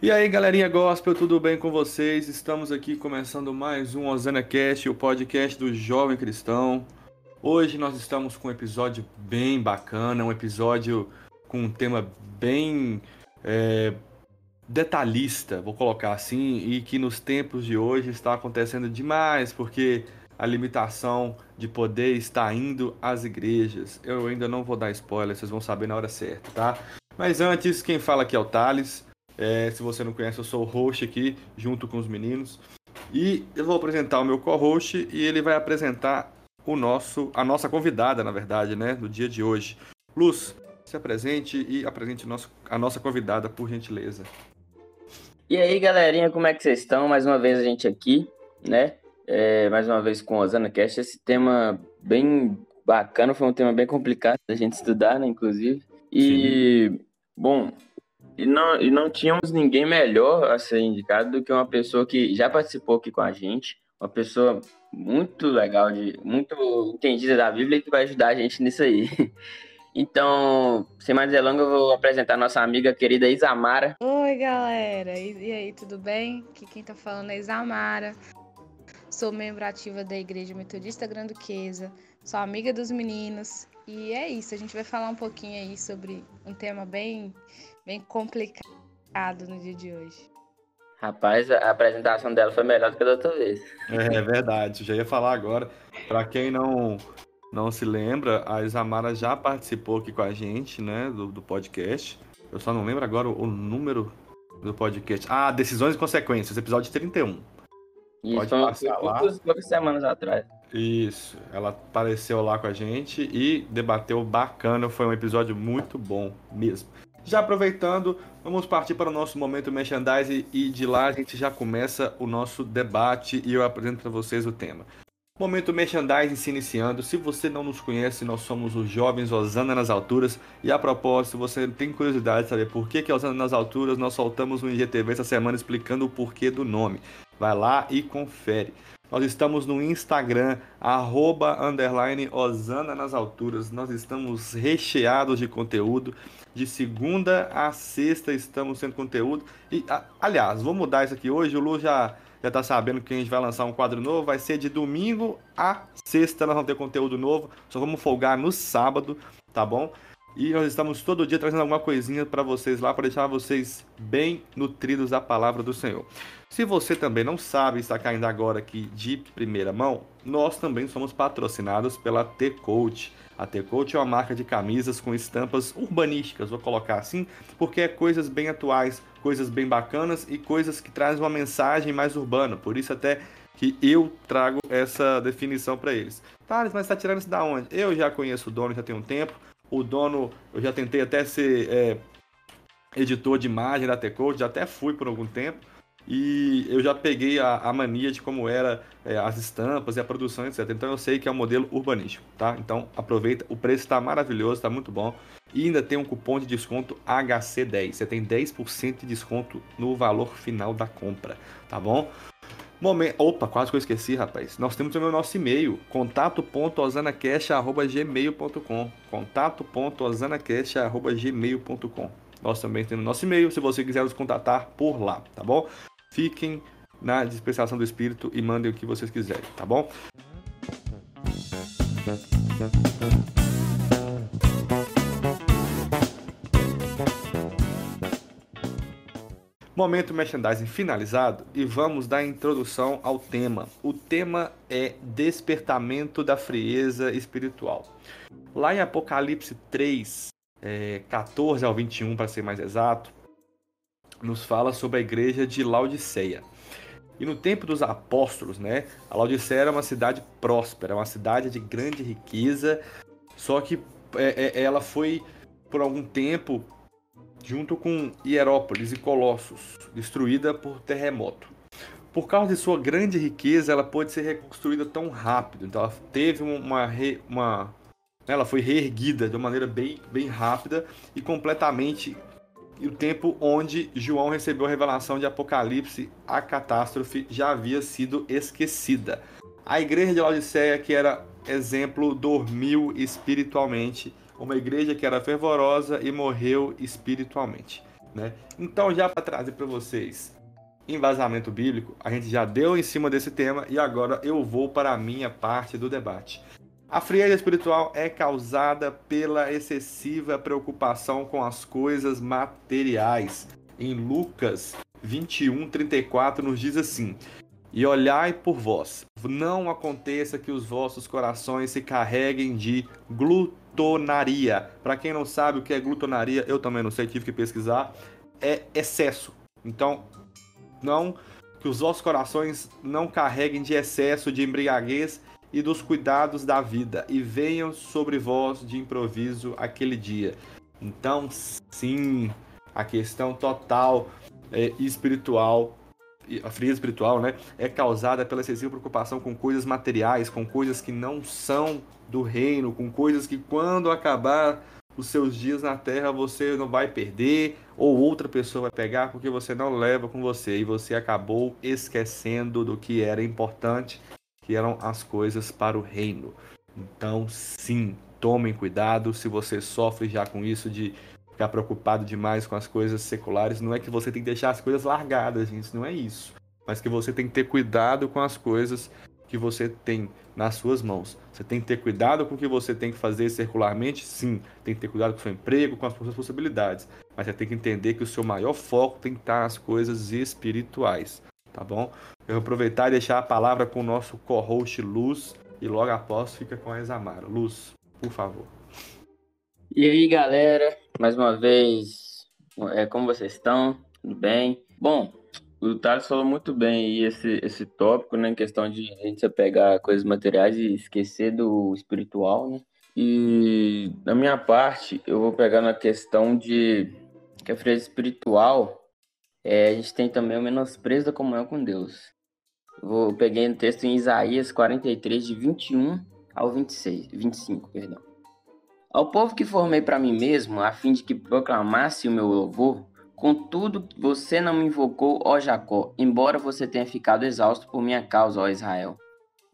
E aí, galerinha gospel, tudo bem com vocês? Estamos aqui começando mais um Osana Cast, o podcast do jovem cristão. Hoje nós estamos com um episódio bem bacana, um episódio com um tema bem é, detalhista, vou colocar assim, e que nos tempos de hoje está acontecendo demais, porque a limitação de poder está indo às igrejas. Eu ainda não vou dar spoiler, vocês vão saber na hora certa, tá? Mas antes, quem fala aqui é o Thales. É, se você não conhece, eu sou o host aqui, junto com os meninos. E eu vou apresentar o meu co-host e ele vai apresentar o nosso, a nossa convidada, na verdade, né, no dia de hoje. Luz, se apresente e apresente nosso, a nossa convidada, por gentileza. E aí, galerinha, como é que vocês estão? Mais uma vez a gente aqui, né? É, mais uma vez com o Osana Cast. Esse tema bem bacana, foi um tema bem complicado da gente estudar, né, inclusive. E, Sim. bom, e não, e não tínhamos ninguém melhor a ser indicado do que uma pessoa que já participou aqui com a gente, uma pessoa muito legal, de muito entendida da Bíblia e que vai ajudar a gente nisso aí. Então, sem mais delongas, eu vou apresentar nossa amiga querida Isamara. Oi, galera. E, e aí, tudo bem? Aqui quem tá falando é Isamara. Sou membro ativa da Igreja Metodista Granduquesa. Sou amiga dos meninos. E é isso, a gente vai falar um pouquinho aí sobre um tema bem, bem complicado no dia de hoje. Rapaz, a apresentação dela foi melhor do que da outra vez. É, é verdade, já ia falar agora. Para quem não não se lembra, a Isamara já participou aqui com a gente, né, do, do podcast. Eu só não lembro agora o, o, número do podcast. Ah, Decisões e Consequências, episódio 31. Isso, Pode passar lá. poucas semanas atrás. Isso, ela apareceu lá com a gente e debateu bacana, foi um episódio muito bom mesmo. Já aproveitando, vamos partir para o nosso momento merchandise e de lá a gente já começa o nosso debate e eu apresento para vocês o tema. Momento merchandising se iniciando. Se você não nos conhece, nós somos os jovens Osana nas Alturas. E a propósito, você tem curiosidade de saber por que, que Osana nas Alturas, nós soltamos um IGTV essa semana explicando o porquê do nome. Vai lá e confere. Nós estamos no Instagram, arroba, underline, Osana nas Alturas. Nós estamos recheados de conteúdo. De segunda a sexta estamos sendo conteúdo. E, aliás, vou mudar isso aqui hoje. O Lu já já tá sabendo que a gente vai lançar um quadro novo. Vai ser de domingo a sexta, nós vamos ter conteúdo novo. Só vamos folgar no sábado, tá bom? E nós estamos todo dia trazendo alguma coisinha para vocês lá, para deixar vocês bem nutridos da palavra do Senhor. Se você também não sabe, está caindo agora aqui de primeira mão, nós também somos patrocinados pela T-Coach. A T-Coach é uma marca de camisas com estampas urbanísticas, vou colocar assim, porque é coisas bem atuais, coisas bem bacanas e coisas que trazem uma mensagem mais urbana. Por isso até que eu trago essa definição para eles. Thales, mas está tirando isso da onde? Eu já conheço o dono já tem um tempo. O dono, eu já tentei até ser é, editor de imagem da T-Coach, já até fui por algum tempo. E eu já peguei a, a mania de como era é, as estampas e a produção, etc. Então eu sei que é um modelo urbanístico, tá? Então aproveita, o preço está maravilhoso, está muito bom. E ainda tem um cupom de desconto HC10. Você tem 10% de desconto no valor final da compra, tá bom? Momento... Opa, quase que eu esqueci, rapaz. Nós temos também o nosso e-mail, contato.osanacast.gmail.com contato.osanacast.gmail.com Nós também temos nosso e-mail, se você quiser nos contatar por lá, tá bom? Fiquem na dispensação do Espírito e mandem o que vocês quiserem, tá bom? Momento merchandising finalizado e vamos dar introdução ao tema. O tema é despertamento da frieza espiritual. Lá em Apocalipse 3, é, 14 ao 21, para ser mais exato, nos fala sobre a igreja de Laodiceia. E no tempo dos apóstolos, né, a Laodiceia era uma cidade próspera, uma cidade de grande riqueza, só que é, é, ela foi por algum tempo junto com Hierópolis e Colossos, destruída por terremoto. Por causa de sua grande riqueza, ela pôde ser reconstruída tão rápido. Então, ela teve uma, uma ela foi reerguida de uma maneira bem, bem rápida e completamente e o tempo onde João recebeu a revelação de Apocalipse, a catástrofe já havia sido esquecida. A igreja de Laodiceia, que era exemplo, dormiu espiritualmente. Uma igreja que era fervorosa e morreu espiritualmente. Né? Então, já para trazer para vocês embasamento bíblico, a gente já deu em cima desse tema e agora eu vou para a minha parte do debate. A frieza espiritual é causada pela excessiva preocupação com as coisas materiais. Em Lucas 21, 34 nos diz assim: E olhai por vós, não aconteça que os vossos corações se carreguem de glutonaria. Para quem não sabe o que é glutonaria, eu também não sei, tive que pesquisar. É excesso. Então, não que os vossos corações não carreguem de excesso de embriaguez e dos cuidados da vida, e venham sobre vós de improviso aquele dia. Então, sim, a questão total é, espiritual, a fria espiritual, né, é causada pela excessiva preocupação com coisas materiais, com coisas que não são do reino, com coisas que quando acabar os seus dias na terra você não vai perder ou outra pessoa vai pegar porque você não leva com você e você acabou esquecendo do que era importante, que eram as coisas para o reino. Então, sim, tomem cuidado se você sofre já com isso de ficar preocupado demais com as coisas seculares, não é que você tem que deixar as coisas largadas, gente, não é isso. Mas que você tem que ter cuidado com as coisas que você tem nas suas mãos. Você tem que ter cuidado com o que você tem que fazer circularmente, sim. Tem que ter cuidado com o seu emprego, com as suas possibilidades. Mas você tem que entender que o seu maior foco tem que estar nas coisas espirituais, tá bom? Eu vou aproveitar e deixar a palavra com o nosso co-host Luz e logo após fica com a Examara. Luz, por favor. E aí, galera, mais uma vez, é, como vocês estão? Tudo bem? Bom, o Thales falou muito bem aí esse, esse tópico, né, em questão de a gente se pegar coisas materiais e esquecer do espiritual, né? E da minha parte, eu vou pegar na questão de que a frieza espiritual, é, a gente tem também o menosprezo da comunhão com Deus. Eu vou peguei no texto em Isaías 43 de 21 ao 26, 25, perdão. Ao povo que formei para mim mesmo, a fim de que proclamasse o meu louvor, Contudo, você não me invocou, ó Jacó, embora você tenha ficado exausto por minha causa, ó Israel.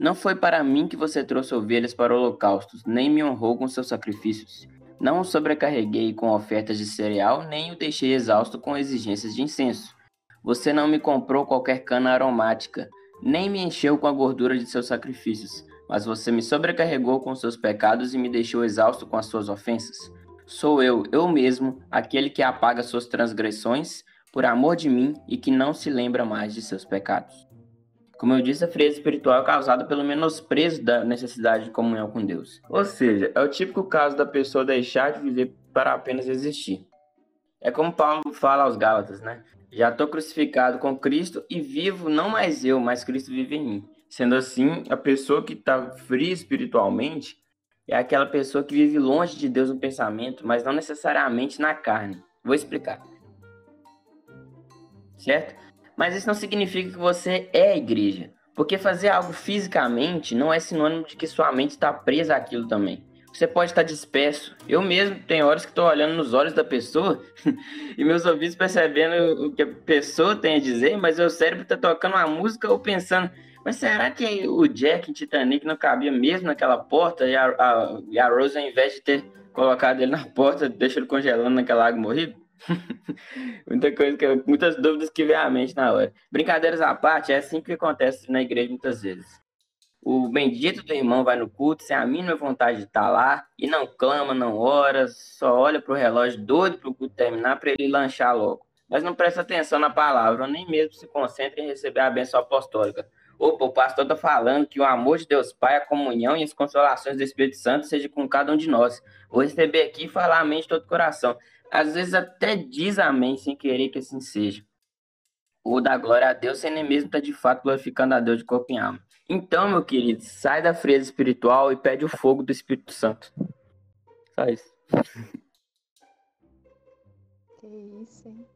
Não foi para mim que você trouxe ovelhas para holocaustos, nem me honrou com seus sacrifícios. Não o sobrecarreguei com ofertas de cereal, nem o deixei exausto com exigências de incenso. Você não me comprou qualquer cana aromática, nem me encheu com a gordura de seus sacrifícios, mas você me sobrecarregou com seus pecados e me deixou exausto com as suas ofensas. Sou eu, eu mesmo, aquele que apaga suas transgressões por amor de mim e que não se lembra mais de seus pecados. Como eu disse, a frieza espiritual é causada pelo menosprezo da necessidade de comunhão com Deus. Ou seja, é o típico caso da pessoa deixar de viver para apenas existir. É como Paulo fala aos Gálatas, né? Já estou crucificado com Cristo e vivo não mais eu, mas Cristo vive em mim. Sendo assim, a pessoa que está fria espiritualmente, é aquela pessoa que vive longe de Deus no pensamento, mas não necessariamente na carne. Vou explicar. Certo? Mas isso não significa que você é igreja. Porque fazer algo fisicamente não é sinônimo de que sua mente está presa àquilo também. Você pode estar disperso. Eu mesmo tenho horas que estou olhando nos olhos da pessoa e meus ouvidos percebendo o que a pessoa tem a dizer, mas meu cérebro está tocando uma música ou pensando, mas será que o Jack em Titanic não cabia mesmo naquela porta e a, a, e a Rose, ao invés de ter colocado ele na porta, deixa ele congelando naquela água morrido? Muita coisa que, muitas dúvidas que vem à mente na hora. Brincadeiras à parte, é assim que acontece na igreja muitas vezes. O bendito do irmão vai no culto sem a mínima vontade de estar lá e não clama, não ora, só olha para o relógio doido para o culto terminar para ele lanchar logo. Mas não presta atenção na palavra, nem mesmo se concentra em receber a bênção apostólica. Opa, o pastor está falando que o amor de Deus Pai, a comunhão e as consolações do Espírito Santo seja com cada um de nós. Vou receber aqui e falar amém de todo o coração. Às vezes até diz amém sem querer que assim seja. Ou dá glória a Deus sem nem mesmo estar tá de fato glorificando a Deus de corpo e alma. Então, meu querido, sai da frieza espiritual e pede o fogo do Espírito Santo. Só isso. Que isso, hein?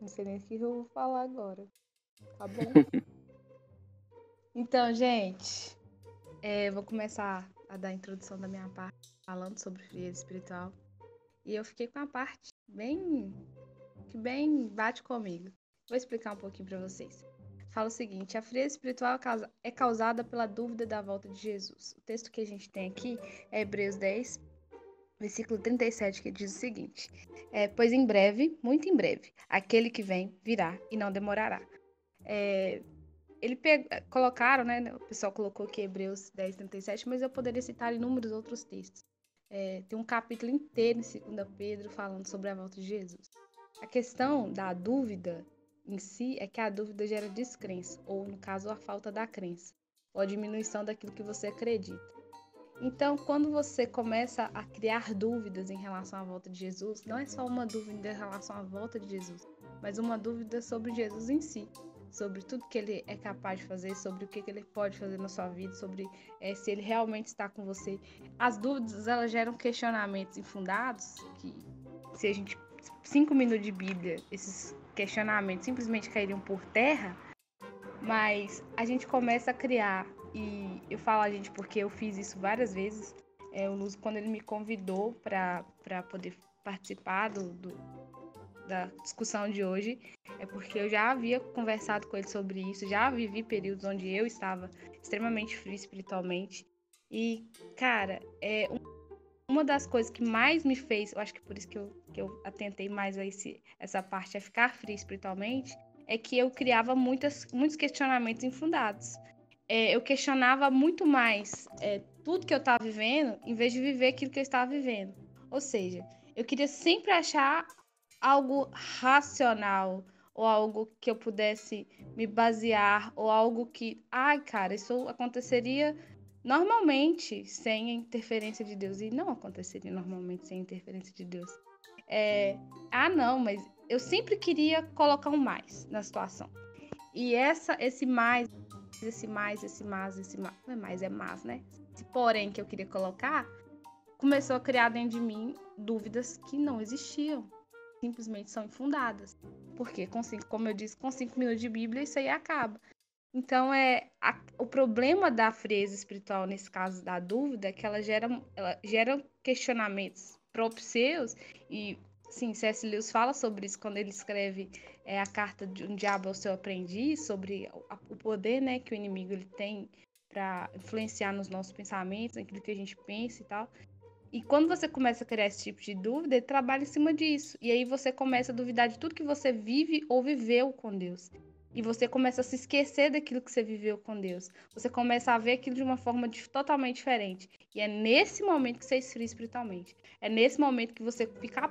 Não sei nem o que eu vou falar agora. Tá bom? então, gente, é, vou começar a dar a introdução da minha parte, falando sobre frieza espiritual. E eu fiquei com a parte bem. que bem bate comigo. Vou explicar um pouquinho para vocês. fala o seguinte: a frieza espiritual é causada pela dúvida da volta de Jesus. O texto que a gente tem aqui é Hebreus 10, versículo 37, que diz o seguinte: é, Pois em breve, muito em breve, aquele que vem virá e não demorará. É, ele colocaram, né? O pessoal colocou aqui Hebreus 10, 37, mas eu poderia citar inúmeros outros textos. É, tem um capítulo inteiro em 2 Pedro falando sobre a volta de Jesus. A questão da dúvida em si é que a dúvida gera descrença, ou no caso, a falta da crença, ou a diminuição daquilo que você acredita. Então, quando você começa a criar dúvidas em relação à volta de Jesus, não é só uma dúvida em relação à volta de Jesus, mas uma dúvida sobre Jesus em si, sobre tudo que ele é capaz de fazer, sobre o que, ele pode fazer na sua vida, sobre é, se ele realmente está com você. As dúvidas elas geram questionamentos infundados que, se a gente cinco minutos de Bíblia, esses questionamentos simplesmente cairiam por terra, mas a gente começa a criar, e eu falo a gente porque eu fiz isso várias vezes, é, o Luz, quando ele me convidou para poder participar do, do, da discussão de hoje, é porque eu já havia conversado com ele sobre isso, já vivi períodos onde eu estava extremamente frio espiritualmente, e, cara, é um uma das coisas que mais me fez, eu acho que por isso que eu, que eu atentei mais a esse, essa parte, a ficar fria espiritualmente, é que eu criava muitas, muitos questionamentos infundados. É, eu questionava muito mais é, tudo que eu estava vivendo, em vez de viver aquilo que eu estava vivendo. Ou seja, eu queria sempre achar algo racional, ou algo que eu pudesse me basear, ou algo que, ai, cara, isso aconteceria normalmente sem a interferência de Deus. E não aconteceria normalmente sem a interferência de Deus. É, ah, não, mas eu sempre queria colocar um mais na situação. E essa, esse mais, esse mais, esse mais, esse mais, não é mais, é mais, né? Esse porém que eu queria colocar, começou a criar dentro de mim dúvidas que não existiam. Simplesmente são infundadas. Porque, com cinco, como eu disse, com cinco minutos de Bíblia, isso aí acaba. Então, é a, o problema da frieza espiritual, nesse caso da dúvida, é que ela gera, ela gera questionamentos próprios seus. E, sim, C.S. Lewis fala sobre isso quando ele escreve é, a carta de um diabo ao seu aprendiz, sobre o, o poder né, que o inimigo ele tem para influenciar nos nossos pensamentos, naquilo que a gente pensa e tal. E quando você começa a criar esse tipo de dúvida, trabalha em cima disso. E aí você começa a duvidar de tudo que você vive ou viveu com Deus. E você começa a se esquecer daquilo que você viveu com Deus. Você começa a ver aquilo de uma forma de, totalmente diferente. E é nesse momento que você esfria espiritualmente. É nesse momento que você fica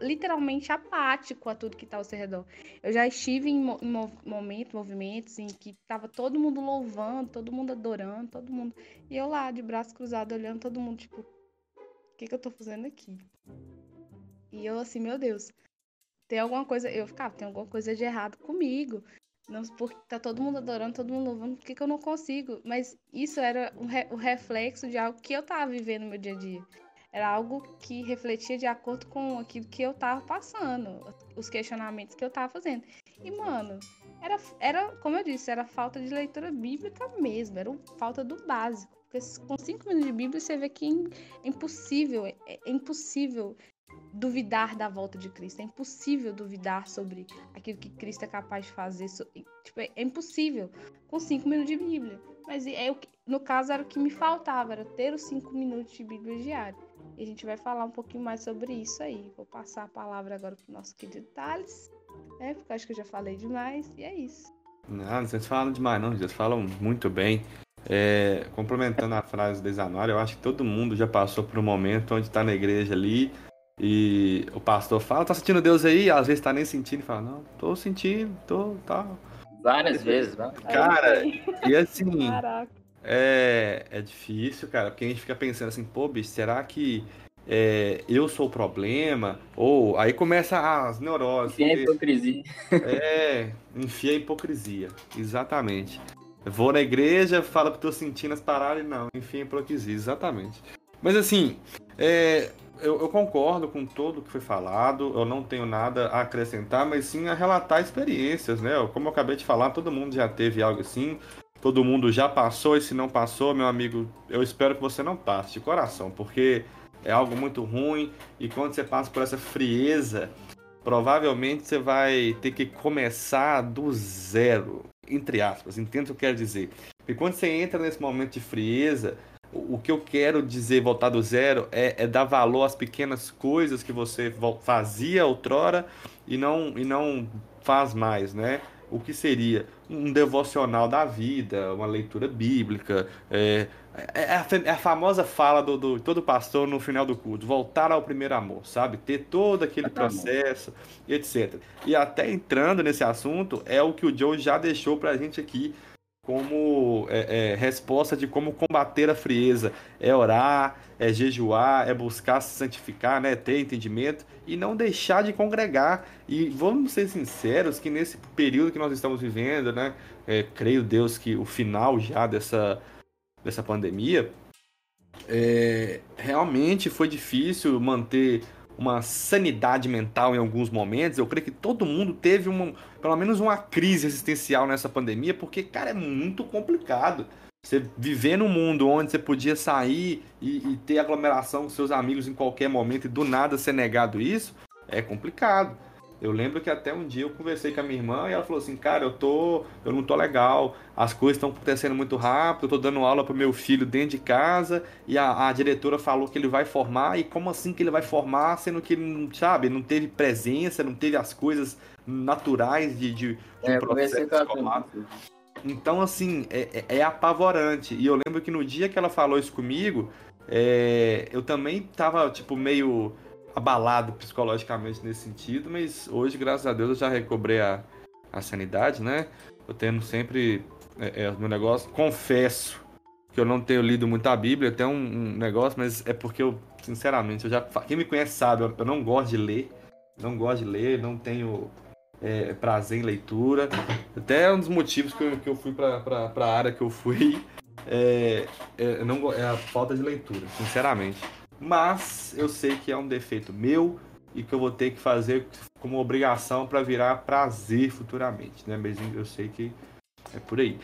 literalmente apático a tudo que está ao seu redor. Eu já estive em, mo em momentos, movimentos em que estava todo mundo louvando, todo mundo adorando, todo mundo. E eu lá, de braço cruzado, olhando todo mundo, tipo, que, que eu estou fazendo aqui? E eu assim, meu Deus, tem alguma coisa. Eu ficava, tem alguma coisa de errado comigo. Não, porque tá todo mundo adorando, todo mundo louvando, por que, que eu não consigo? Mas isso era o, re, reflexo de algo que eu tava vivendo no meu dia a dia. Era algo que refletia de acordo com aquilo que eu tava passando, os questionamentos que eu tava fazendo. E, mano, era, era como eu disse, era falta de leitura bíblica mesmo, era falta do básico. Porque com cinco minutos de Bíblia você vê que é impossível, é, é impossível duvidar da volta de Cristo. É impossível duvidar sobre aquilo que Cristo é capaz de fazer. Tipo, é impossível com cinco minutos de Bíblia. Mas é o que, no caso era o que me faltava, era ter os cinco minutos de Bíblia diário. E a gente vai falar um pouquinho mais sobre isso aí. Vou passar a palavra agora para o nosso querido Thales, né? Porque eu acho que eu já falei demais. E é isso. Não, vocês falam demais, não. Vocês falam muito bem. É, complementando a frase da Isanora, eu acho que todo mundo já passou por um momento onde está na igreja ali, e o pastor fala, tá sentindo Deus aí? Às vezes tá nem sentindo e fala, não, tô sentindo, tô, tá. Várias vezes, né? Cara, e assim. Caraca. É, é difícil, cara, porque a gente fica pensando assim, pô, bicho, será que é, eu sou o problema? Ou aí começa as neuroses. Enfia a hipocrisia. É, enfia a hipocrisia, exatamente. Vou na igreja, falo que tô sentindo as paradas e não, enfia a hipocrisia, exatamente. Mas assim, é, eu, eu, concordo com tudo que foi falado, eu não tenho nada a acrescentar, mas sim a relatar experiências, né? Como eu acabei de falar, todo mundo já teve algo assim, todo mundo já passou, e se não passou, meu amigo, eu espero que você não passe de coração, porque é algo muito ruim, e quando você passa por essa frieza, provavelmente você vai ter que começar do zero. Entre aspas, entendo o que eu quero dizer. Porque quando você entra nesse momento de frieza, o que eu quero dizer, voltar do zero, é, é, dar valor às pequenas coisas que você fazia outrora e não, e não faz mais, né? O que seria um devocional da vida, uma leitura bíblica, é, é, é, a, é a, famosa fala do, do, todo pastor no final do culto, voltar ao primeiro amor, sabe? Ter todo aquele processo, etc. E até entrando nesse assunto, é o que o Joe já deixou pra gente aqui como é, é, resposta de como combater a frieza. É orar, é jejuar, é buscar se santificar, né? ter entendimento e não deixar de congregar. E vamos ser sinceros que nesse período que nós estamos vivendo, né? É, creio Deus que o final já dessa, dessa pandemia, é, realmente foi difícil manter uma sanidade mental em alguns momentos. Eu creio que todo mundo teve uma, pelo menos uma crise existencial nessa pandemia, porque, cara, é muito complicado. Você viver num mundo onde você podia sair e, e ter aglomeração com seus amigos em qualquer momento e do nada ser negado isso, é complicado. Eu lembro que até um dia eu conversei com a minha irmã e ela falou assim, cara, eu tô, eu não tô legal, as coisas estão acontecendo muito rápido, eu tô dando aula pro meu filho dentro de casa e a, a, diretora falou que ele vai formar e como assim que ele vai formar, sendo que ele, sabe, não teve presença, não teve as coisas naturais de, de, de é, um processo escolar. Então, assim, é, é, é, apavorante. E eu lembro que no dia que ela falou isso comigo, é, eu também tava, tipo, meio abalado psicologicamente nesse sentido, mas hoje, graças a Deus, eu já recobrei a, a sanidade, né? Eu tendo sempre é, é, meu negócio. Confesso que eu não tenho lido muito a Bíblia, até um, um, negócio, mas é porque eu, sinceramente, eu já quem me conhece sabe, eu, eu não gosto de ler, não gosto de ler, não tenho é, prazer em leitura. Até um dos motivos que eu, que eu fui para a área que eu fui é, é, não, é a falta de leitura, sinceramente. Mas eu sei que é um defeito meu e que eu vou ter que fazer como obrigação para virar prazer futuramente, né? Mas eu sei que é por aí.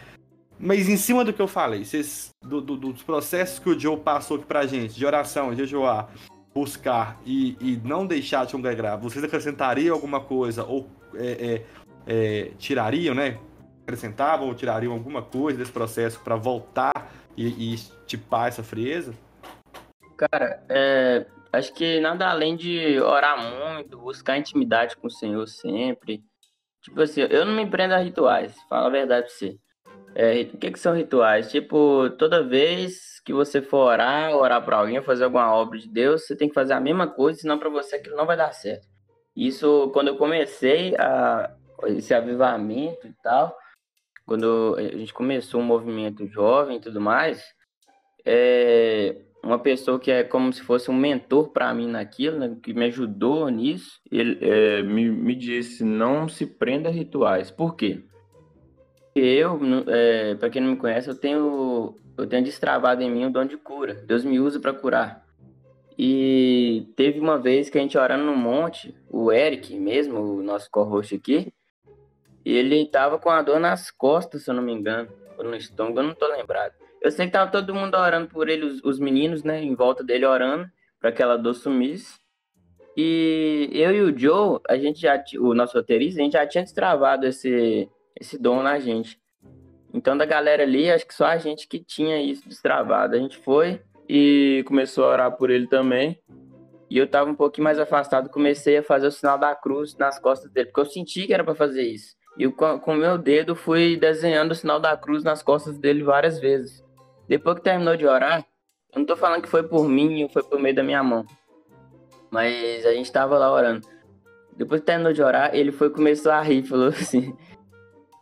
Mas em cima do que eu falei, vocês, do, do, dos processos que o Joe passou aqui pra gente, de oração, jejuar, buscar e, e não deixar de congregar, vocês acrescentariam alguma coisa ou é, é, é, tirariam, né? Acrescentavam ou tirariam alguma coisa desse processo para voltar e, e estipar essa frieza? Cara, é, acho que nada além de orar muito, buscar intimidade com o Senhor sempre. Tipo assim, eu não me prendo a rituais, fala a verdade pra você. É, o que, que são rituais? Tipo, toda vez que você for orar, orar para alguém, fazer alguma obra de Deus, você tem que fazer a mesma coisa, senão para você aquilo não vai dar certo. Isso, quando eu comecei a, esse avivamento e tal, quando a gente começou um movimento jovem e tudo mais, é, uma pessoa que é como se fosse um mentor para mim naquilo, né, que me ajudou nisso, ele é, me, me disse: não se prenda a rituais. Por quê? Eu, é, para quem não me conhece, eu tenho, eu tenho destravado em mim o dom de cura. Deus me usa para curar. E teve uma vez que a gente orando no monte, o Eric mesmo, o nosso co-host aqui, ele tava com a dor nas costas, se eu não me engano, ou no estômago, eu não tô lembrado. Eu sei que tava todo mundo orando por ele, os, os meninos, né, em volta dele orando, para que aquela dor sumisse. E eu e o Joe, a gente já, o nosso roteirista, a gente já tinha destravado esse, esse dom na gente. Então, da galera ali, acho que só a gente que tinha isso destravado. A gente foi e começou a orar por ele também. E eu tava um pouquinho mais afastado, comecei a fazer o sinal da cruz nas costas dele, porque eu senti que era para fazer isso. E com o meu dedo fui desenhando o sinal da cruz nas costas dele várias vezes. Depois que terminou de orar, eu não tô falando que foi por mim ou foi por meio da minha mão. Mas a gente tava lá orando. Depois que terminou de orar, ele foi começou a rir, falou assim.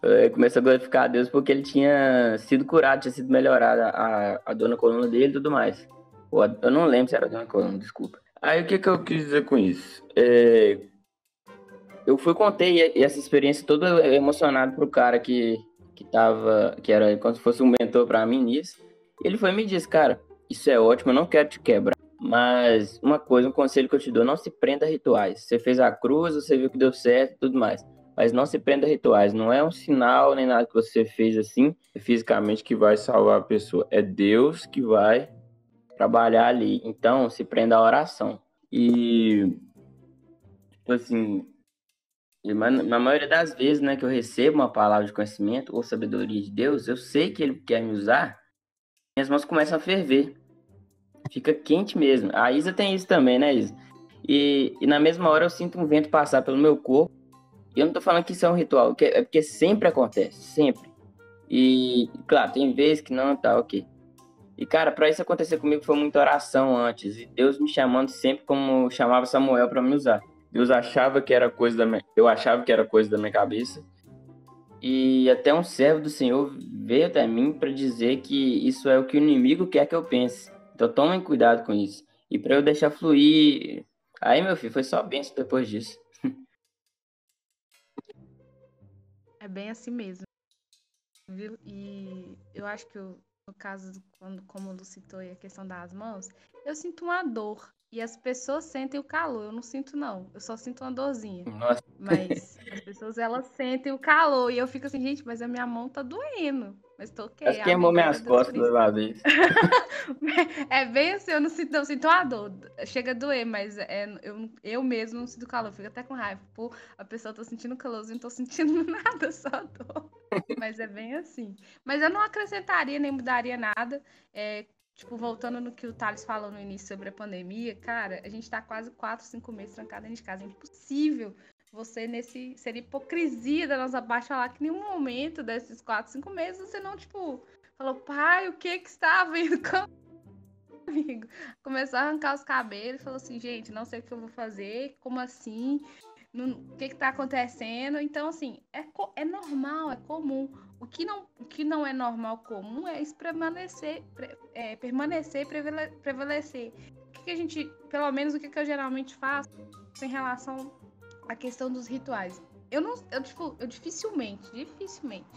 Eh, começou a glorificar a Deus porque ele tinha sido curado, tinha sido melhorada a, a dor na coluna dele e tudo mais. Eu não lembro se era a dor na coluna, desculpa. Aí o que, que eu quis dizer com isso? É, eu fui contei essa experiência toda emocionado pro cara que, que tava, que era como se fosse um mentor para mim nisso. Ele foi me disse, cara, isso é ótimo, eu não quero te quebrar. Mas uma coisa, um conselho que eu te dou, não se prenda a rituais. Você fez a cruz, você viu que deu certo e tudo mais. Mas não se prenda a rituais. Não é um sinal nem nada que você fez assim fisicamente que vai salvar a pessoa. É Deus que vai trabalhar ali. Então, se prenda a oração. E, tipo assim, na maioria das vezes, né, que eu recebo uma palavra de conhecimento ou sabedoria de Deus, eu sei que Ele quer me usar, minhas mãos começam a ferver. Fica quente mesmo. A Isa tem isso também, né, Isa? E, e na mesma hora eu sinto um vento passar pelo meu corpo. E eu não tô falando que isso é um ritual, é porque sempre acontece, sempre. E, claro, tem vezes que não, tá, ok. E, cara, para isso acontecer comigo foi muita oração antes. E Deus me chamando sempre como chamava Samuel para me usar. Deus achava que era coisa da minha... Eu achava que era coisa da minha cabeça. E até um servo do Senhor veio até mim para dizer que isso é o que o inimigo quer que eu pense. Então tomem cuidado com isso. E para eu deixar fluir. Aí, meu filho, foi só benção depois disso. É bem assim mesmo. Viu? E eu acho que eu, no caso, quando, como o citou a questão das mãos, eu sinto uma dor e as pessoas sentem o calor. Eu não sinto, não. Eu só sinto uma dorzinha. Nossa. Mas as pessoas, elas sentem o calor. E eu fico assim, gente, mas a minha mão tá doendo. Mas tô ok. Acho queimou minhas costas uma vez. é bem assim, eu não sinto, eu sinto uma dor. Chega a doer, mas é, eu, eu mesmo não sinto calor. fico até com raiva. Pô, a pessoa tá sentindo calor, eu não tô sentindo nada, só dor. mas é bem assim. Mas eu não acrescentaria nem mudaria nada. É, Tipo, voltando no que o Thales falou no início sobre a pandemia, cara, a gente tá quase 4, 5 meses trancado dentro de casa. É impossível você, nesse. Seria hipocrisia da nossa parte falar que em nenhum momento desses 4, 5 meses você não, tipo, falou, pai, o que que está vindo comigo? Começou a arrancar os cabelos falou assim, gente, não sei o que eu vou fazer, como assim? o que está acontecendo. Então, assim, é, é normal, é comum. O que não, o que não é normal, comum, é isso permanecer, é, permanecer prevalecer. O que, que, a gente, pelo menos o que, que eu geralmente faço em relação à questão dos rituais? Eu não, eu, tipo, eu dificilmente, dificilmente,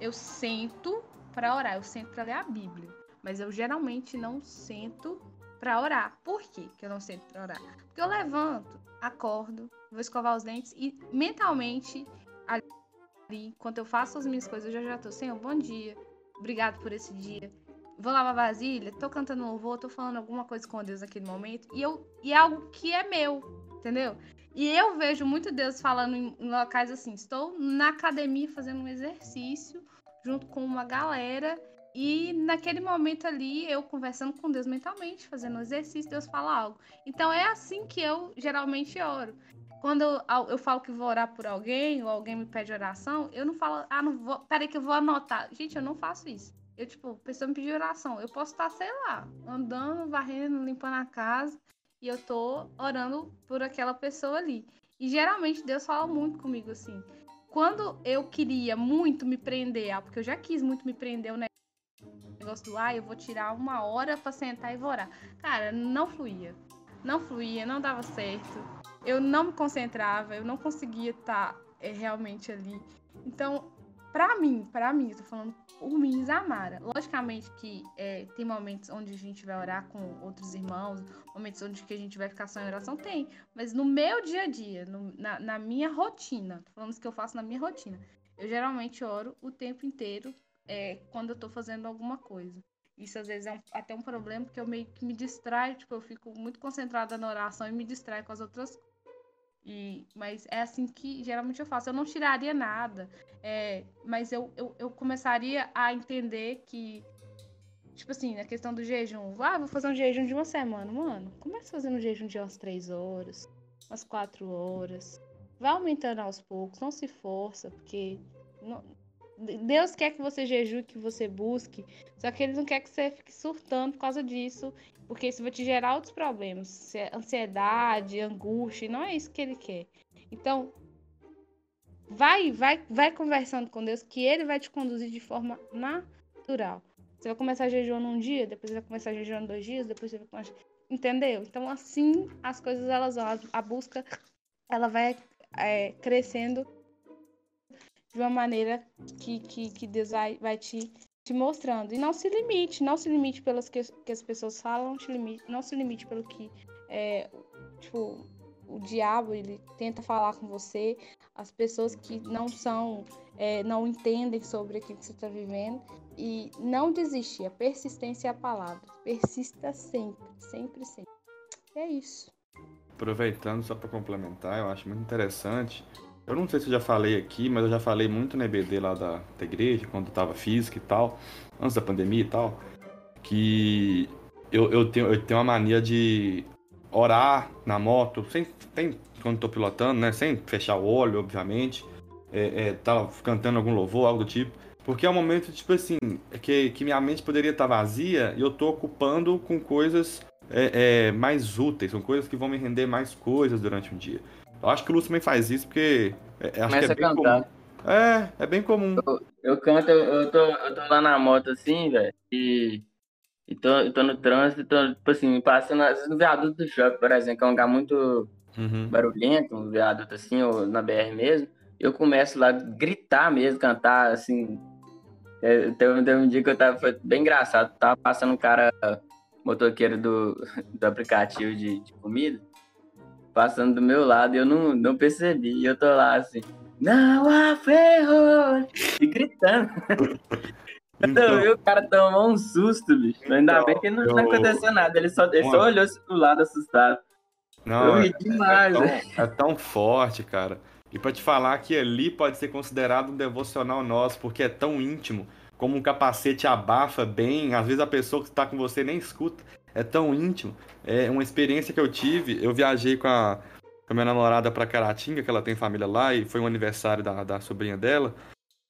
eu sento para orar, eu sento para ler a Bíblia. Mas eu geralmente não sento para orar. Por quê que eu não sento para orar? Porque eu levanto, acordo, vou escovar os dentes e mentalmente ali, enquanto eu faço as minhas coisas, eu já já tô, Senhor, bom dia, obrigado por esse dia. Vou lavar vasilha, tô cantando louvor, tô falando alguma coisa com Deus naquele momento, e, eu, e é algo que é meu, entendeu? E eu vejo muito Deus falando em, em locais assim, estou na academia fazendo um exercício junto com uma galera e naquele momento ali, eu conversando com Deus mentalmente, fazendo um exercício, Deus fala algo. Então é assim que eu geralmente oro. Quando eu, eu falo que vou orar por alguém, ou alguém me pede oração, eu não falo, ah, não vou, peraí que eu vou anotar. Gente, eu não faço isso. Eu, tipo, a pessoa me pediu oração. Eu posso estar, sei lá, andando, varrendo, limpando a casa, e eu tô orando por aquela pessoa ali. E geralmente Deus fala muito comigo assim. Quando eu queria muito me prender, ah, porque eu já quis muito me prender o negócio do, ah, eu vou tirar uma hora para sentar e vou orar. Cara, não fluía. Não fluía, não dava certo. Eu não me concentrava, eu não conseguia estar tá, é, realmente ali. Então, para mim, para mim, eu tô falando por mim, Zamara. Logicamente que é, tem momentos onde a gente vai orar com outros irmãos, momentos onde que a gente vai ficar só em oração, tem. Mas no meu dia a dia, no, na, na minha rotina, tô falando isso que eu faço na minha rotina, eu geralmente oro o tempo inteiro é, quando eu tô fazendo alguma coisa. Isso às vezes é um, até um problema, porque eu meio que me distraio, tipo, eu fico muito concentrada na oração e me distraio com as outras e, mas é assim que geralmente eu faço. Eu não tiraria nada, é, mas eu, eu, eu, começaria a entender que, tipo assim, na questão do jejum, ah, vou fazer um jejum de uma semana. Mano, começa fazendo um jejum de umas três horas, umas quatro horas. Vai aumentando aos poucos, não se força, porque não, Deus quer que você jejue, que você busque, só que Ele não quer que você fique surtando por causa disso, porque isso vai te gerar outros problemas, ansiedade, angústia, e não é isso que Ele quer. Então, vai, vai, vai conversando com Deus, que Ele vai te conduzir de forma natural. Você vai começar jejuando um dia, depois você vai começar jejuando dois dias, depois você vai começar... Entendeu? Então, assim, as coisas, elas vão, a busca, ela vai é, crescendo de uma maneira que, que, que Deus vai, vai te, te mostrando. E não se limite, não se limite pelas que, que as pessoas falam, limite, não se limite pelo que é, tipo, o diabo ele tenta falar com você, as pessoas que não são, é, não entendem sobre aquilo que você está vivendo. E não desistir, a persistência é a palavra. Persista sempre, sempre, sempre. É isso. Aproveitando só para complementar, eu acho muito interessante Eu não sei se eu já falei aqui, mas eu já falei muito na EBD lá da, da igreja, quando tava física e tal, antes da pandemia e tal, que eu, eu, tenho, eu tenho uma mania de orar na moto, sem, sem quando tô pilotando, né? Sem fechar o olho, obviamente. É, é, tá cantando algum louvor, algo do tipo. Porque é um momento, tipo assim, que, que minha mente poderia estar tá vazia e eu tô ocupando com coisas é, é, mais úteis, com coisas que vão me render mais coisas durante um dia. Eu acho que o Lúcio também faz isso, porque é, acho Começa que é bem cantar. comum. É, é bem comum. Eu, eu canto, eu, tô, eu tô lá na moto assim, velho, e, e tô, tô no trânsito, tô, tipo assim, passando, às vezes no viaduto do shopping, por exemplo, que é um lugar muito Uhum. barulhento, um viaduto assim, ou na BR mesmo, eu começo lá a gritar mesmo, cantar, assim. É, Teve, teve um dia que eu tava, foi bem engraçado, tava passando um cara motoqueiro do, do aplicativo de, de comida, passando do meu lado e eu não, não percebi. E eu tô lá assim, não há ferro! E gritando. Então, eu vi o cara tomou um susto, bicho. Ainda Então, bem que não, não eu- aconteceu nada. Ele só, ele só olhou assim do lado assustado. Não, eu é, ri demais, é velho. tão, é tão forte, cara. E pra te falar que ali pode ser considerado um devocional nosso, porque é tão íntimo, como um capacete abafa bem, às vezes a pessoa que está com você nem escuta. É tão íntimo. É uma experiência que eu tive. Eu viajei com a, com a minha namorada pra Caratinga, que ela tem família lá, e foi um aniversário da, da sobrinha dela.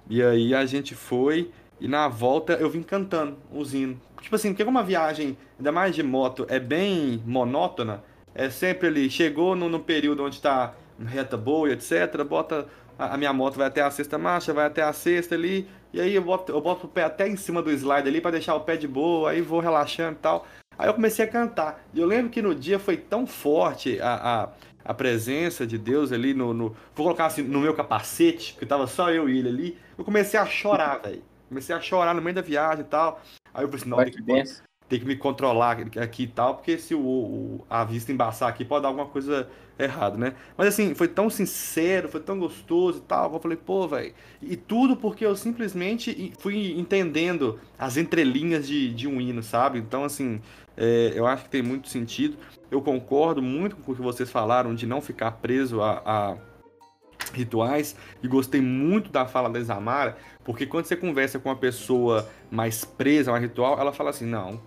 E aí a gente foi, e na volta eu vim cantando os hinos. Tipo assim, porque como a viagem, ainda mais de moto, é bem monótona, é sempre ali, chegou no, no período onde tá reta boa, etc. Bota a, minha moto vai até a sexta marcha, vai até a sexta ali, e aí eu boto, eu boto o pé até em cima do slide ali pra deixar o pé de boa, aí vou relaxando e tal. Aí eu comecei a cantar. E eu lembro que no dia foi tão forte a, a, a presença de Deus ali no, no- Vou colocar assim, no meu capacete, que tava só eu e ele ali. Eu comecei a chorar, velho. Comecei a chorar no meio da viagem e tal. Aí eu falei assim, não, tem que tem que me controlar aqui e tal, porque se o, o- a vista embaçar aqui pode dar alguma coisa errada, né? Mas assim, foi tão sincero, foi tão gostoso e tal, eu falei, pô, velho. E tudo porque eu simplesmente fui entendendo as entrelinhas de, de um hino, sabe? Então, assim, é, eu acho que tem muito sentido. Eu concordo muito com o que vocês falaram de não ficar preso a, a rituais e gostei muito da fala da Isamara, porque quando você conversa com uma pessoa mais presa a um ritual, ela fala assim: não,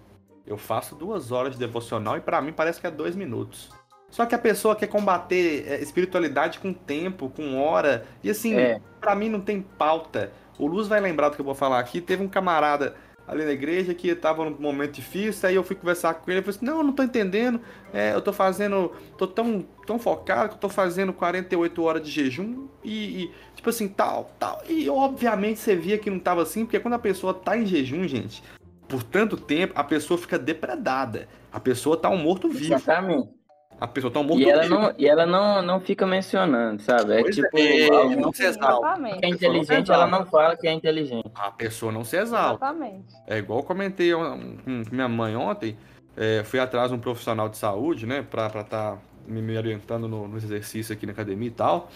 eu faço duas horas de devocional e pra mim parece que é dois minutos. Só que a pessoa quer combater é, espiritualidade com tempo, com hora, e assim, É. pra mim não tem pauta. O Luz vai lembrar do que eu vou falar aqui. Teve um camarada ali na igreja que tava num momento difícil, aí eu fui conversar com ele, ele falou assim, não, eu não tô entendendo, é, eu tô fazendo, tô tão, tão focado que eu tô fazendo 48 horas de jejum e, e, tipo assim, tal, tal. E obviamente você via que não tava assim, porque quando a pessoa tá em jejum, gente, por tanto tempo, a pessoa fica depredada. A pessoa tá um morto-vivo. Exatamente. A pessoa tá um E ela não, e ela não, não fica mencionando, sabe? É Pois tipo, é, não se exalta. Exatamente. é inteligente, ela não fala que é inteligente. A pessoa não se exalta. Exatamente. É igual eu comentei com minha mãe ontem, é, fui atrás de um profissional de saúde, né, pra estar tá me, me orientando no, no exercício aqui na academia e tal.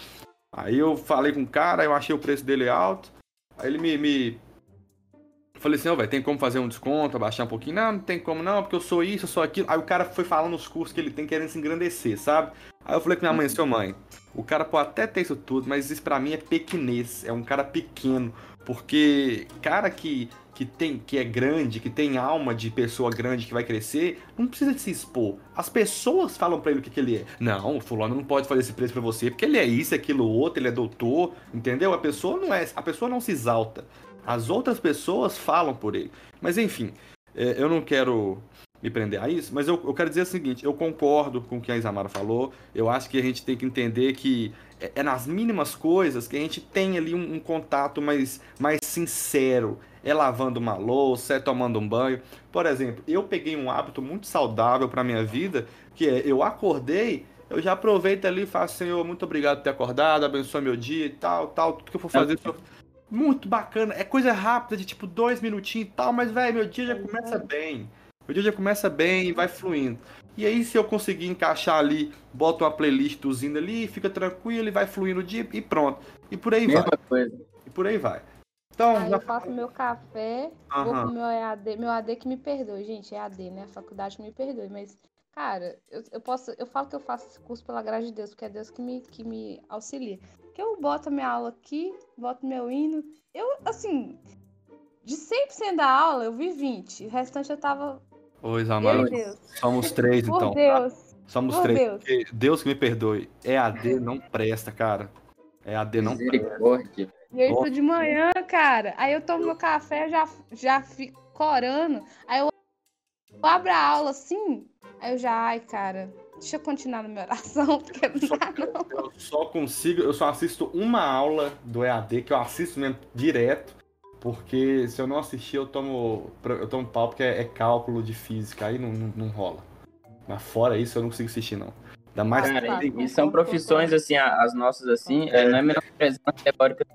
Aí eu falei com o cara, eu achei o preço dele alto, aí ele me... me... Falei assim, ó, velho, tem como fazer um desconto, abaixar um pouquinho? Não, não tem como não, porque eu sou isso, eu sou aquilo. Aí o cara foi falando os cursos que ele tem, querendo se engrandecer, sabe? Aí eu falei com minha mãe, seu mãe, o cara pode até ter isso tudo, mas isso pra mim é pequenez, é um cara pequeno. Porque cara que, que tem que é grande, que tem alma de pessoa grande que vai crescer, não precisa de se expor. As pessoas falam pra ele o que, que ele é. Não, o fulano não pode fazer esse preço pra você, porque ele é isso, aquilo, outro, ele é doutor, entendeu? A pessoa não é, a pessoa não se exalta. As outras pessoas falam por ele. Mas enfim, é, eu não quero me prender a isso, mas eu, eu quero dizer o seguinte, eu concordo com o que a Isamara falou, eu acho que a gente tem que entender que é, é nas mínimas coisas que a gente tem ali um, um contato mais, mais sincero, é lavando uma louça, é tomando um banho. Por exemplo, eu peguei um hábito muito saudável para minha vida, que é eu acordei, eu já aproveito ali e faço, Senhor, muito obrigado por ter acordado, abençoe meu dia e tal, tal, tudo que eu for fazer. Senhor, muito bacana, é coisa rápida, de tipo dois minutinhos e tal, mas, velho, meu dia já começa bem. Meu dia já começa bem e vai fluindo. E aí, se eu conseguir encaixar ali, boto uma playlist do Zino ali, fica tranquilo, e vai fluindo o dia e pronto. E por aí vai. Mesma coisa. E por aí vai. Então, Aí já... eu faço meu café, vou Aham. pro meu EAD, meu AD que me perdoe, gente, EAD, né? A faculdade que me perdoe, mas, cara, eu, eu posso, eu falo que eu faço esse curso pela graça de Deus, porque é Deus que me, que me auxilia. Eu boto a minha aula aqui, boto meu hino. Eu, assim, de 100% da aula, eu vi 20. O restante eu tava. Amaro. Deus. Somos três, Por então. tá? Deus. Somos Por três. Deus. Deus que me perdoe. EAD não presta, cara. EAD não presta. E eu isso de manhã, cara. Aí eu tomo meu café, já, já fico corando. Aí eu abro a aula assim. Aí eu já, ai, cara, deixa eu continuar na minha oração, porque não dá, não. Eu só consigo, eu só assisto uma aula do EAD, que eu assisto mesmo direto, porque se eu não assistir, eu tomo, eu tomo pau, porque é, é cálculo de física, aí não, não, não rola. Mas fora isso, eu não consigo assistir, não. Ainda mais Cara, Concordo, e, concordo, são profissões, assim, as nossas, assim, é, não é menosprezando a teórica.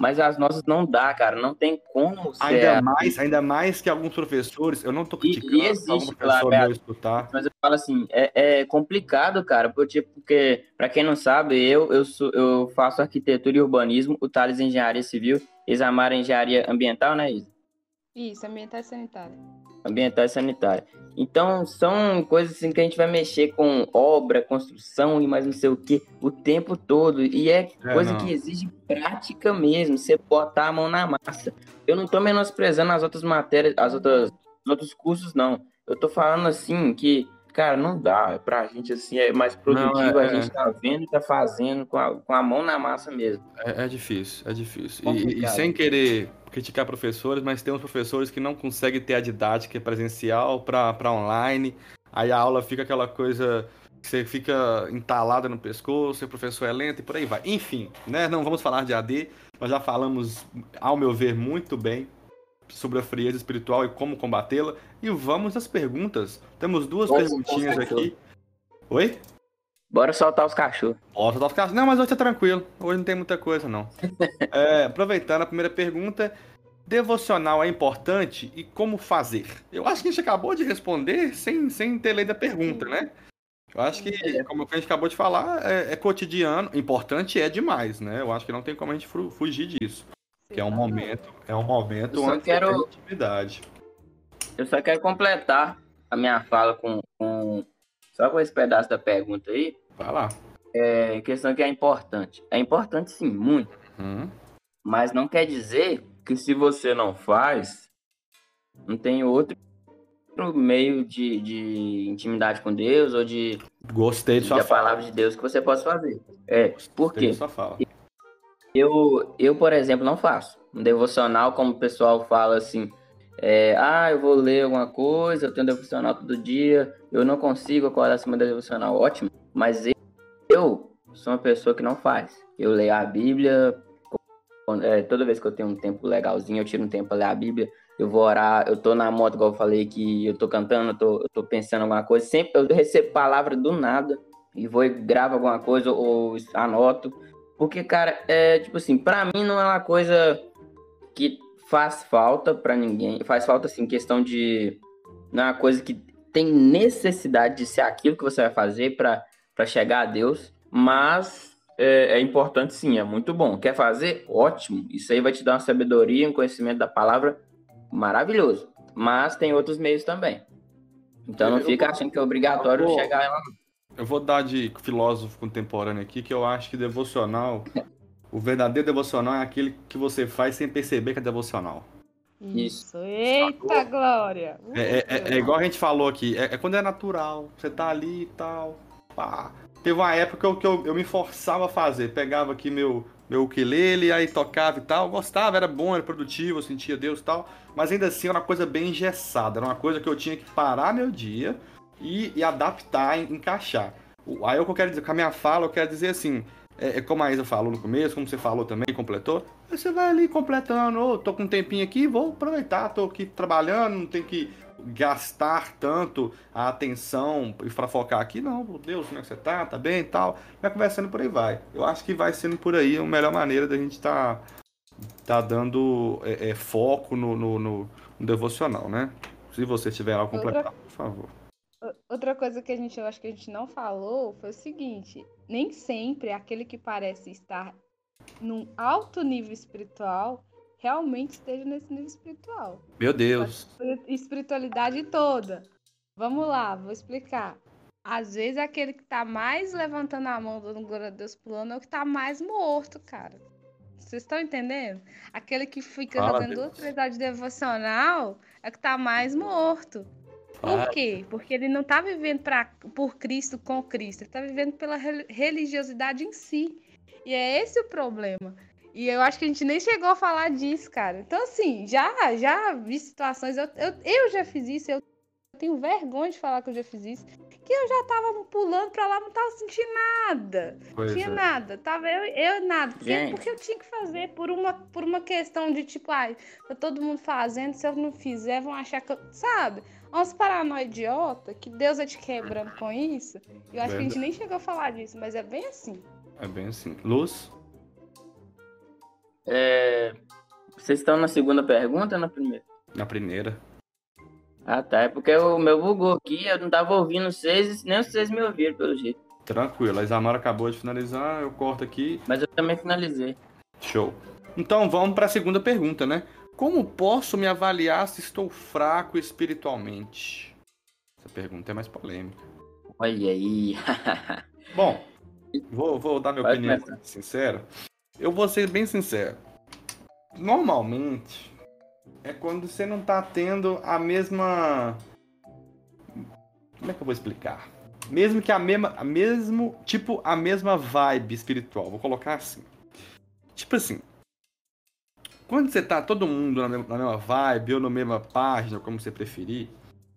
Mas as nossas não dá, cara. Não tem como ser. Ainda mais, ainda mais que alguns professores, eu não tô E- e criticando existe, algum professor claro, meu é- escutar. Mas eu falo assim, é, é complicado, cara, porque, porque para quem não sabe, eu, eu, sou, eu faço arquitetura e urbanismo, o Thales é engenharia civil, Isamar é engenharia ambiental, né, Isa? Isso, ambiental e sanitário. Ambiental e sanitária. Então, são coisas assim que a gente vai mexer com obra, construção e mais não sei o que o tempo todo. E é, É, coisa não. que exige prática mesmo, você botar a mão na massa. Eu não tô menosprezando as outras matérias, as outras, os outros cursos, não. Eu tô falando assim que, cara, não dá. Pra gente, assim, é mais produtivo, é- a gente tá vendo e tá fazendo com a, com a mão na massa mesmo. É, é difícil, é difícil. E- E, sem querer criticar professores, mas tem uns professores que não conseguem ter a didática presencial para online. Aí a aula fica aquela coisa que você fica entalada no pescoço, o professor é lento e por aí vai. Enfim, né? Não vamos falar de AD, nós já falamos, ao meu ver, muito bem sobre a frieza espiritual e como combatê-la. E vamos às perguntas. Temos duas Nossa, perguntinhas aqui. Oi? Bora soltar os cachorros. Posso dar os caras. Não, mas hoje tá tranquilo. Hoje não tem muita coisa, não. É, aproveitando a primeira pergunta. Devocional é importante e como fazer? Eu acho que a gente acabou de responder sem, sem ter lido a pergunta, né? Eu acho que, como a gente acabou de falar, é, é cotidiano. Importante é demais, né? Eu acho que não tem como a gente fu- fugir disso. Que é um momento, é um momento Eu só onde quero- tem intimidade. Eu só quero completar a minha fala com, com só com esse pedaço da pergunta aí. Vai lá. É questão que é importante. É importante sim, muito. Hum. Mas não quer dizer que se você não faz, não tem outro meio de, de intimidade com Deus ou de, Gostei de de sua a fala. palavra de Deus que você possa fazer. É, por Gostei quê? de sua fala. Eu, eu, por exemplo, não faço. Um devocional, como o pessoal fala assim, é, ah, eu vou ler alguma coisa, eu tenho devocional todo dia, eu não consigo acordar acima da devocional. Ótimo. Mas eu, sou uma pessoa que não faz. Eu leio a Bíblia, é, toda vez que eu tenho um tempo legalzinho, eu tiro um tempo pra ler a Bíblia, eu vou orar, eu tô na moto, igual eu falei, que eu tô cantando, eu tô, eu tô pensando alguma coisa, sempre eu recebo palavra do nada, e vou e gravo alguma coisa, ou anoto, porque, cara, é tipo assim, pra mim não é uma coisa que faz falta pra ninguém. Faz falta, assim, questão de. Não é uma coisa que tem necessidade de ser aquilo que você vai fazer pra pra chegar a Deus. Mas é, é importante sim, é muito bom. Quer fazer? Ótimo. Isso aí vai te dar uma sabedoria, um conhecimento da palavra maravilhoso. Mas tem outros meios também. Então não Eu fica vou- achando que é obrigatório vou- chegar lá. Eu vou dar de filósofo contemporâneo aqui, que eu acho que devocional, o verdadeiro devocional é aquele que você faz sem perceber que é devocional. Isso. Eita, Glória! Uh, É, é- é- é igual a gente falou aqui, é, é quando é natural, você tá ali e tal, pá. Teve uma época que eu, que eu, eu me forçava a fazer, pegava aqui meu, meu ukulele, aí tocava e tal, gostava, era bom, era produtivo, eu sentia Deus e tal, mas ainda assim era uma coisa bem engessada, era uma coisa que eu tinha que parar meu dia e, e adaptar, en- encaixar. Aí o que eu quero dizer, com a minha fala, eu quero dizer assim, é, é como a Isa falou no começo, como você falou também, completou, aí você vai ali completando, ô, tô com um tempinho aqui, vou aproveitar, tô aqui trabalhando, não tem que gastar tanto a atenção para focar aqui, não, meu Deus, como é que você tá? Tá bem e tal? Vai conversando por aí vai. Eu acho que vai sendo por aí a melhor maneira da gente tá, tá dando é, é, foco no, no, no- no devocional, né? Se você tiver algo completar, por favor. Outra coisa que a gente, eu acho que a gente não falou foi o seguinte: nem sempre aquele que parece estar num alto nível espiritual realmente esteja nesse nível espiritual. Meu Deus. Espiritualidade toda. Vamos lá, vou explicar. Às vezes aquele que tá mais levantando a mão, dando glória a Deus pulando, é o que tá mais morto, cara. Vocês estão entendendo? Aquele que fica Fala, jogando duas, três de devocional é o que tá mais morto. Por Fala. quê? Porque ele não tá vivendo pra, por Cristo, com Cristo. Ele tá vivendo pela rel- religiosidade em si. E é esse o problema. E eu acho que a gente nem chegou a falar disso, cara. Então, assim, já, já vi situações. Eu, eu, eu já fiz isso, eu tenho vergonha de falar que eu já fiz isso. Que eu já tava pulando pra lá, não tava sentindo nada. Pois tinha é. nada. Tava eu, eu nada. Porque, Gente. porque eu tinha que fazer por uma, por uma questão de tipo, ai, tá todo mundo fazendo, se eu não fizer, vão achar que eu. Sabe? Uns paranoia idiota, que Deus é te quebrando com isso. Eu acho que a gente nem chegou a falar disso, mas é bem assim. É bem assim. Luz? É, Vocês estão na segunda pergunta ou na primeira? Na primeira. Ah, tá. É porque o meu bugou aqui, eu não tava ouvindo vocês, nem vocês me ouviram, pelo jeito. Tranquilo. A Isamara acabou de finalizar, eu corto aqui. Mas eu também finalizei. Show. Então vamos para a segunda pergunta, né? Como posso me avaliar se estou fraco espiritualmente? Essa pergunta é mais polêmica. Olha aí. Bom, vou, vou dar minha Pode opinião começar. sincera. Eu vou ser bem sincero. Normalmente é quando você não tá tendo a mesma. Como é que eu vou explicar? Mesmo que a mesma. A mesmo, tipo, a mesma vibe espiritual. Vou colocar assim. Tipo assim. Quando você tá todo mundo na mesma, vibe ou na mesma página, como você preferir,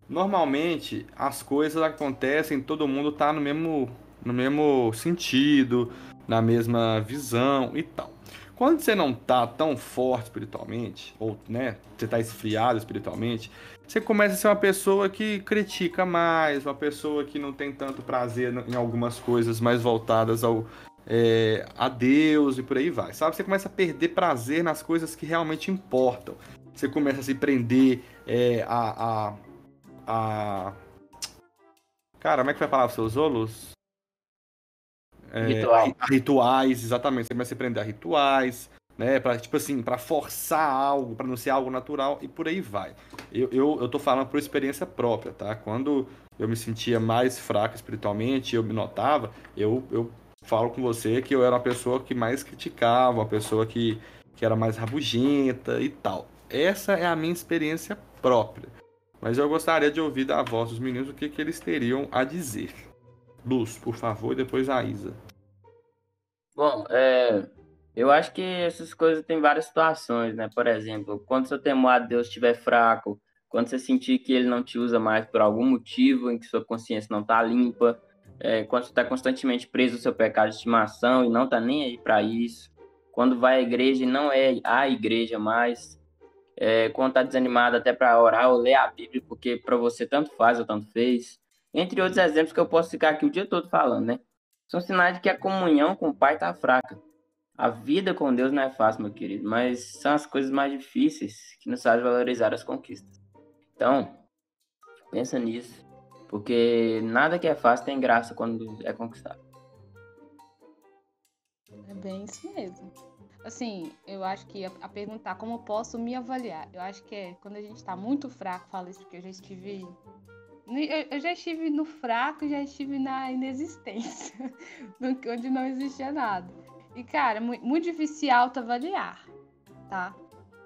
normalmente as coisas acontecem, todo mundo tá no mesmo, no mesmo sentido, na mesma visão e tal. Quando você não tá tão forte espiritualmente, ou né, você tá esfriado espiritualmente, você começa a ser uma pessoa que critica mais, uma pessoa que não tem tanto prazer em algumas coisas mais voltadas ao é, a Deus e por aí vai, sabe? Você começa a perder prazer nas coisas que realmente importam. Você começa a se prender é, a, a, a. Cara, como é que vai falar os seus olhos? É, Ritual. a rituais, exatamente. Você começa a se prender a rituais, né? Pra, tipo assim, pra forçar algo, pra não ser algo natural e por aí vai. Eu, eu, eu tô falando por experiência própria, tá? Quando eu me sentia mais fraco espiritualmente, eu me notava, eu, eu falo com você que eu era uma pessoa que mais criticava, uma pessoa que, que era mais rabugenta e tal. Essa é a minha experiência própria. Mas eu gostaria de ouvir da voz dos meninos o que, que eles teriam a dizer. Luz, por favor, e depois a Isa. Bom, é, eu acho que essas coisas têm várias situações, né? Por exemplo, quando seu temor a Deus estiver fraco, quando você sentir que ele não te usa mais por algum motivo, em que sua consciência não está limpa, é, quando está constantemente preso ao seu pecado de estimação e não está nem aí para isso, quando vai à igreja e não é a igreja mais, é, quando está desanimado até para orar ou ler a Bíblia, porque para você tanto faz ou tanto fez, entre outros exemplos que eu posso ficar aqui o dia todo falando, né? São sinais de que a comunhão com o Pai está fraca. A vida com Deus não é fácil, meu querido, mas são as coisas mais difíceis que nos fazem valorizar as conquistas. Então, pensa nisso, porque nada que é fácil tem graça quando é conquistado. É bem isso mesmo. Assim, eu acho que a, a perguntar como posso me avaliar. Eu acho que é quando a gente tá muito fraco, falo isso porque eu já estive. Eu, já estive no fraco e já estive na inexistência, onde não existia nada. E, cara, é mu- muito difícil autoavaliar, tá?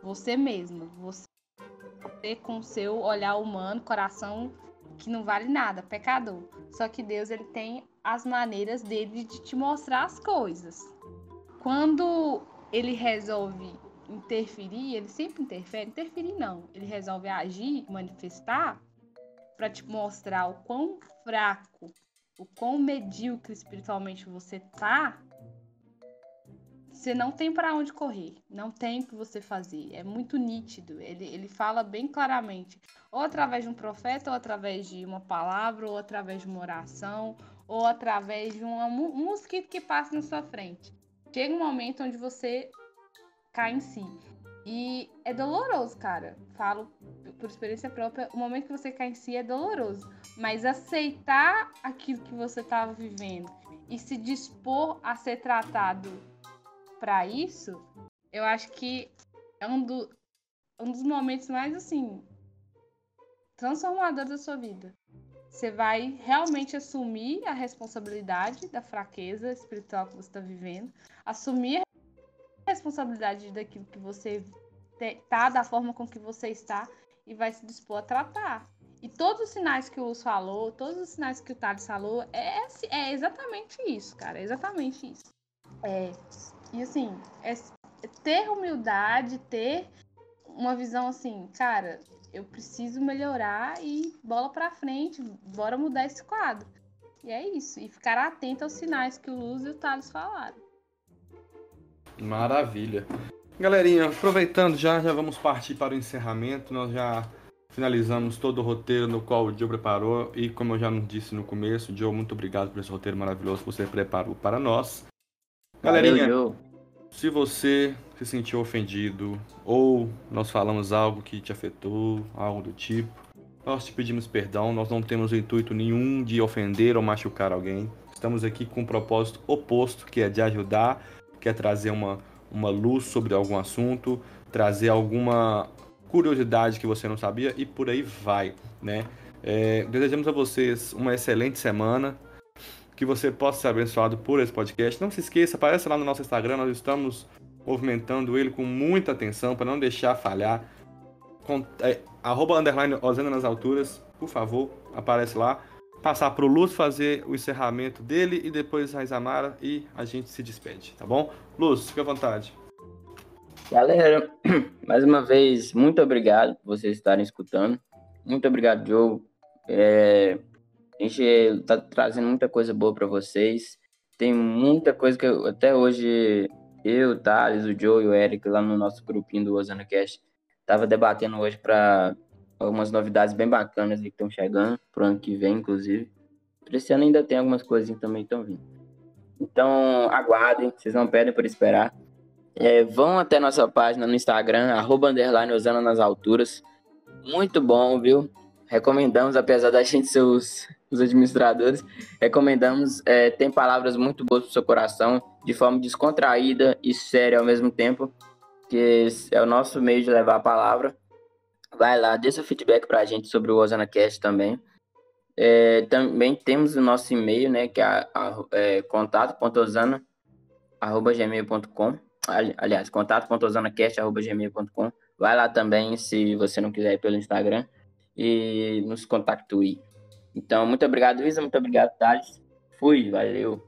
Você mesmo, você com seu olhar humano, coração que não vale nada, pecador. Só que Deus, ele tem as maneiras dele de te mostrar as coisas. Quando ele resolve interferir, ele sempre interfere, interferir não, ele resolve agir, manifestar para te mostrar o quão fraco, o quão medíocre espiritualmente você tá. Você não tem para onde correr, não tem o que você fazer. É muito nítido. Ele, ele fala bem claramente, ou através de um profeta, ou através de uma palavra, ou através de uma oração, ou através de uma, um mosquito que passa na sua frente. Chega um momento onde você cai em si. E é doloroso, cara. Falo por experiência própria, o momento que você cai em si é doloroso. Mas aceitar aquilo que você estava vivendo e se dispor a ser tratado para isso, eu acho que é um, do, um dos momentos mais assim transformadores da sua vida. você vai realmente assumir a responsabilidade da fraqueza espiritual que você está vivendo, assumir a responsabilidade daquilo que você tá, da forma com que você está e vai se dispor a tratar. E todos os sinais que o Luz falou, todos os sinais que o Thales falou, é, é exatamente isso, cara. É exatamente isso. É, e assim, é ter humildade, ter uma visão assim, cara, eu preciso melhorar e bola pra frente, bora mudar esse quadro. E é isso. E ficar atento aos sinais que o Luz e o Thales falaram. Maravilha. Galerinha, aproveitando já, já vamos partir para o encerramento. Nós já finalizamos todo o roteiro no qual o Joe preparou. E como eu já disse no começo, Joe, muito obrigado por esse roteiro maravilhoso que você preparou para nós. Galerinha, Valeu, se você se sentiu ofendido ou nós falamos algo que te afetou, algo do tipo, nós te pedimos perdão. Nós não temos o intuito nenhum de ofender ou machucar alguém. Estamos aqui com um propósito oposto, que é de ajudar, que é trazer uma, uma luz sobre algum assunto, trazer alguma curiosidade que você não sabia e por aí vai, né? É, desejamos a vocês uma excelente semana, que você possa ser abençoado por esse podcast. Não se esqueça, apareça lá no nosso Instagram, nós estamos movimentando ele com muita atenção para não deixar falhar. Com, é, arroba underline nas alturas, por favor, aparece lá. Passar para o Luz fazer o encerramento dele e depois a Isamara e a gente se despede, tá bom? Luz, fica à vontade. Galera, mais uma vez, muito obrigado por vocês estarem escutando. Muito obrigado, Diogo. É, a gente está trazendo muita coisa boa para vocês. Tem muita coisa que eu, até hoje eu, Thales, o Joe e o Eric lá no nosso grupinho do Osana Cast tava debatendo hoje para algumas novidades bem bacanas que estão chegando pro ano que vem, inclusive. Para esse ano ainda tem algumas coisinhas também estão vindo. Então, aguardem, vocês não pedem por esperar. É, vão até nossa página no Instagram, arroba underline Osana nas alturas. Muito bom, viu? Recomendamos, apesar da gente ser os, os administradores, recomendamos. É, tem palavras muito boas para o seu coração, de forma descontraída e séria ao mesmo tempo, que é o nosso meio de levar a palavra. Vai lá, dê seu feedback para a gente sobre o Osana Cast também. É, também temos o nosso e-mail, né, que é, é contato.osana.gmail.com aliás, contato.osanacast.gmail.com. Vai lá também se você não quiser ir pelo Instagram e nos contactue. Então, muito obrigado, Isa, muito obrigado, Thales. Fui, valeu.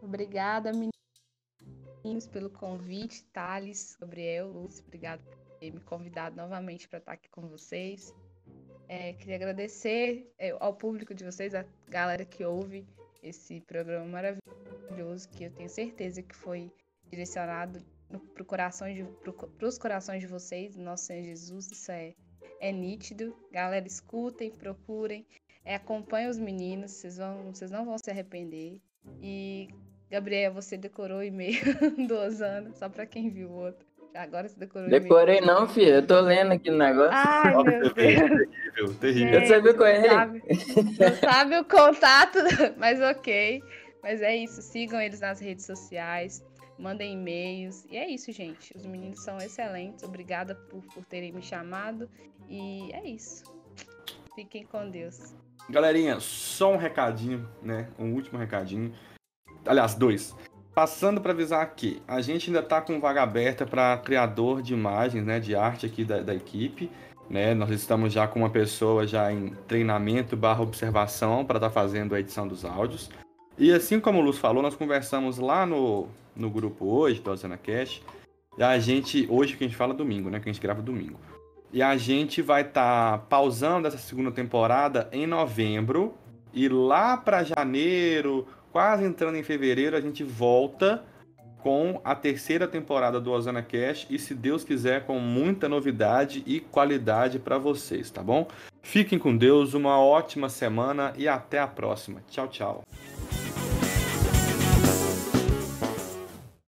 Obrigada, meninos, pelo convite. Thales, Gabriel, Lúcio, obrigado por ter me convidado novamente para estar aqui com vocês. É, queria agradecer é, ao público de vocês, a galera que ouve esse programa maravilhoso, que eu tenho certeza que foi direcionado para coração os corações de vocês, nosso Senhor Jesus, isso é, é nítido. Galera, escutem, procurem, é, acompanhem os meninos, vocês, vão, vocês não vão se arrepender. E, Gabriel, você decorou o e-mail do Osana, só para quem viu o outro. Agora você decorou Decorei não, filho. Eu tô lendo aqui no negócio. Ai, meu Deus. Terrível, terrível. Eu sabia com ele. Sabe, não sabe o contato, mas ok. Mas é isso. Sigam eles nas redes sociais. Mandem e-mails. E é isso, gente. Os meninos são excelentes. Obrigada por, por terem me chamado. E é isso. Fiquem com Deus. Galerinha, só um recadinho, né? Um último recadinho. Aliás, dois. Passando para avisar aqui, a gente ainda está com vaga aberta para criador de imagens, né, de arte aqui da, da equipe. Né? Nós estamos já com uma pessoa já em treinamento barra observação para estar tá fazendo a edição dos áudios. E assim como o Luz falou, nós conversamos lá no, no grupo hoje, do Zona Cash. A gente, hoje que a gente fala domingo, né? Que a gente grava domingo. E a gente vai estar tá pausando essa segunda temporada em novembro. E lá para janeiro quase entrando em fevereiro, a gente volta com a terceira temporada do Ozana Cash e, se Deus quiser, com muita novidade e qualidade para vocês, tá bom? Fiquem com Deus, uma ótima semana e até a próxima. Tchau, tchau.